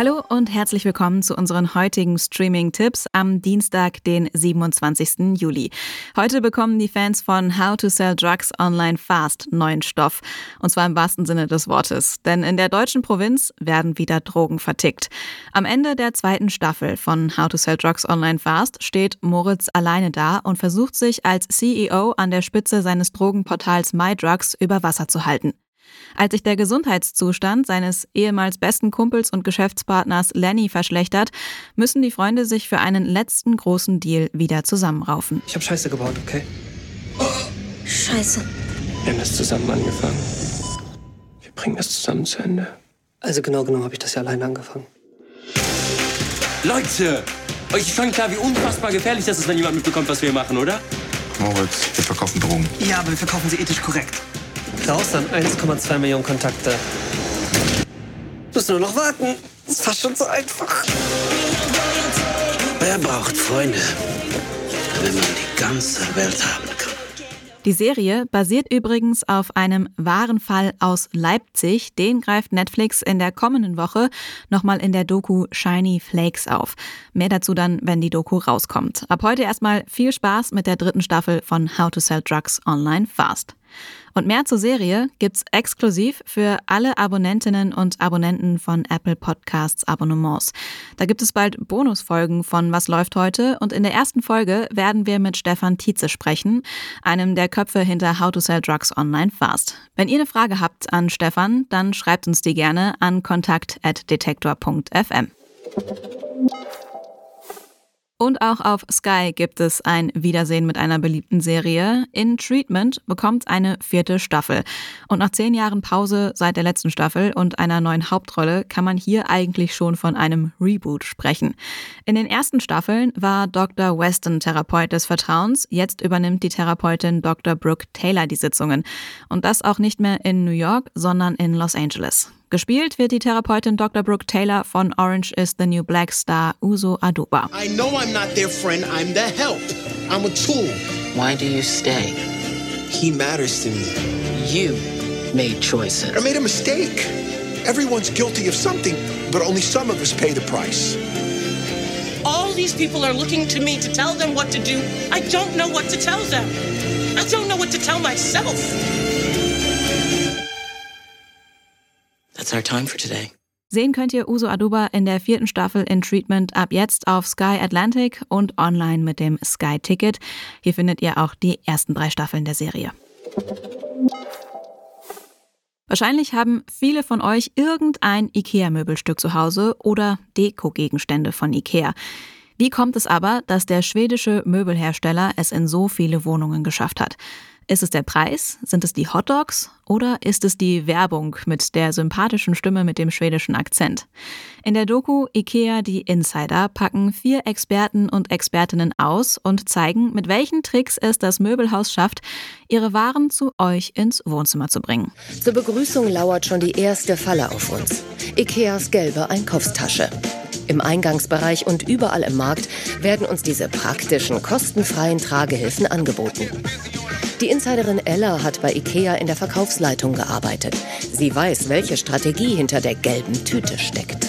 Hallo und herzlich willkommen zu unseren heutigen Streaming-Tipps am Dienstag, den 27. Juli. Heute bekommen die Fans von How to Sell Drugs Online Fast neuen Stoff. Und zwar im wahrsten Sinne des Wortes. Denn in der deutschen Provinz werden wieder Drogen vertickt. Am Ende der zweiten Staffel von How to Sell Drugs Online Fast steht Moritz alleine da und versucht sich als CEO an der Spitze seines Drogenportals MyDrugs über Wasser zu halten. Als sich der Gesundheitszustand seines ehemals besten Kumpels und Geschäftspartners Lenny verschlechtert, müssen die Freunde sich für einen letzten großen Deal wieder zusammenraufen. Ich habe Scheiße gebaut, okay? Scheiße. Wir haben das zusammen angefangen. Wir bringen das zusammen zu Ende. Also genau genommen habe ich das ja alleine angefangen. Leute, euch ist schon klar, wie unfassbar gefährlich das ist, wenn jemand mitbekommt, was wir machen, oder? Moritz, wir verkaufen Drogen. Ja, aber wir verkaufen sie ethisch korrekt. Raus dann 1,2 Millionen Kontakte. Müssen nur noch warten. Ist fast schon so einfach. Wer braucht Freunde, wenn man die ganze Welt haben kann? Die Serie basiert übrigens auf einem wahren Fall aus Leipzig. Den greift Netflix in der kommenden Woche nochmal in der Doku Shiny Flakes auf. Mehr dazu dann, wenn die Doku rauskommt. Ab heute erstmal viel Spaß mit der dritten Staffel von How to Sell Drugs Online Fast. Und mehr zur Serie gibt's exklusiv für alle Abonnentinnen und Abonnenten von Apple Podcasts Abonnements. Da gibt es bald Bonusfolgen von Was läuft heute und in der ersten Folge werden wir mit Stefan Tietze sprechen, einem der Köpfe hinter How to Sell Drugs Online Fast. Wenn ihr eine Frage habt an Stefan, dann schreibt uns die gerne an kontakt@detektor.fm. Und auch auf Sky gibt es ein Wiedersehen mit einer beliebten Serie. In Treatment bekommt eine vierte Staffel. Und nach zehn Jahren Pause seit der letzten Staffel und einer neuen Hauptrolle kann man hier eigentlich schon von einem Reboot sprechen. In den ersten Staffeln war Dr. Weston Therapeut des Vertrauens. Jetzt übernimmt die Therapeutin Dr. Brooke Taylor die Sitzungen. Und das auch nicht mehr in New York, sondern in Los Angeles. Gespielt wird die Therapeutin Dr. Brooke Taylor von Orange is the New Black Star Uso Aduba. I know I'm not their friend, I'm their help. I'm a tool. Why do you stay? He matters to me. You made choices. I made a mistake. Everyone's guilty of something, but only some of us pay the price. All these people are looking to me to tell them what to do. I don't know what to tell them. I don't know what to tell myself. That's our time for today. Sehen könnt ihr Uso Aduba in der vierten Staffel in Treatment ab jetzt auf Sky Atlantic und online mit dem Sky Ticket. Hier findet ihr auch die ersten drei Staffeln der Serie. Wahrscheinlich haben viele von euch irgendein IKEA-Möbelstück zu Hause oder Deko-Gegenstände von IKEA. Wie kommt es aber, dass der schwedische Möbelhersteller es in so viele Wohnungen geschafft hat? Ist es der Preis? Sind es die Hotdogs? Oder ist es die Werbung mit der sympathischen Stimme mit dem schwedischen Akzent? In der Doku IKEA die Insider packen vier Experten und Expertinnen aus und zeigen, mit welchen Tricks es das Möbelhaus schafft, ihre Waren zu euch ins Wohnzimmer zu bringen. Zur Begrüßung lauert schon die erste Falle auf uns. IKEAs gelbe Einkaufstasche. Im Eingangsbereich und überall im Markt werden uns diese praktischen, kostenfreien Tragehilfen angeboten. Die Insiderin Ella hat bei IKEA in der Verkaufsleitung gearbeitet. Sie weiß, welche Strategie hinter der gelben Tüte steckt.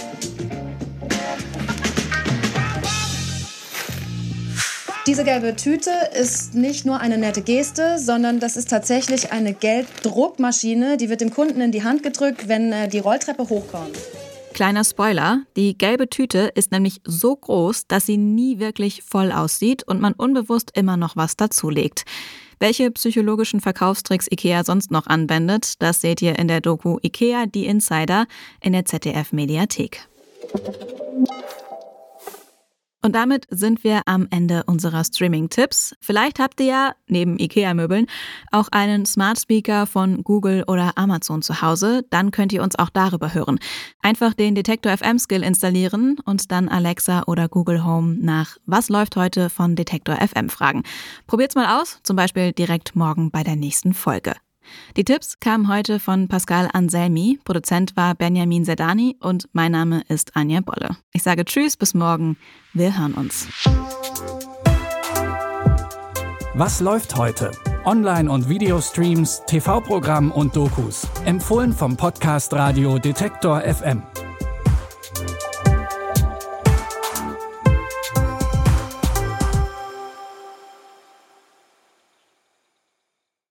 Diese gelbe Tüte ist nicht nur eine nette Geste, sondern das ist tatsächlich eine Gelddruckmaschine, die wird dem Kunden in die Hand gedrückt, wenn er die Rolltreppe hochkommt. Kleiner Spoiler, die gelbe Tüte ist nämlich so groß, dass sie nie wirklich voll aussieht und man unbewusst immer noch was dazulegt. Welche psychologischen Verkaufstricks IKEA sonst noch anwendet, das seht ihr in der Doku IKEA Die Insider in der ZDF Mediathek. Und damit sind wir am Ende unserer Streaming-Tipps. Vielleicht habt ihr ja, neben IKEA-Möbeln, auch einen Smart Speaker von Google oder Amazon zu Hause. Dann könnt ihr uns auch darüber hören. Einfach den Detektor FM Skill installieren und dann Alexa oder Google Home nach Was läuft heute von Detektor FM fragen. Probiert's mal aus, zum Beispiel direkt morgen bei der nächsten Folge. Die Tipps kamen heute von Pascal Anselmi, Produzent war Benjamin Sedani und mein Name ist Anja Bolle. Ich sage Tschüss, bis morgen. Wir hören uns. Was läuft heute? Online- und Videostreams, TV-Programm und Dokus. Empfohlen vom Podcast Radio Detektor FM.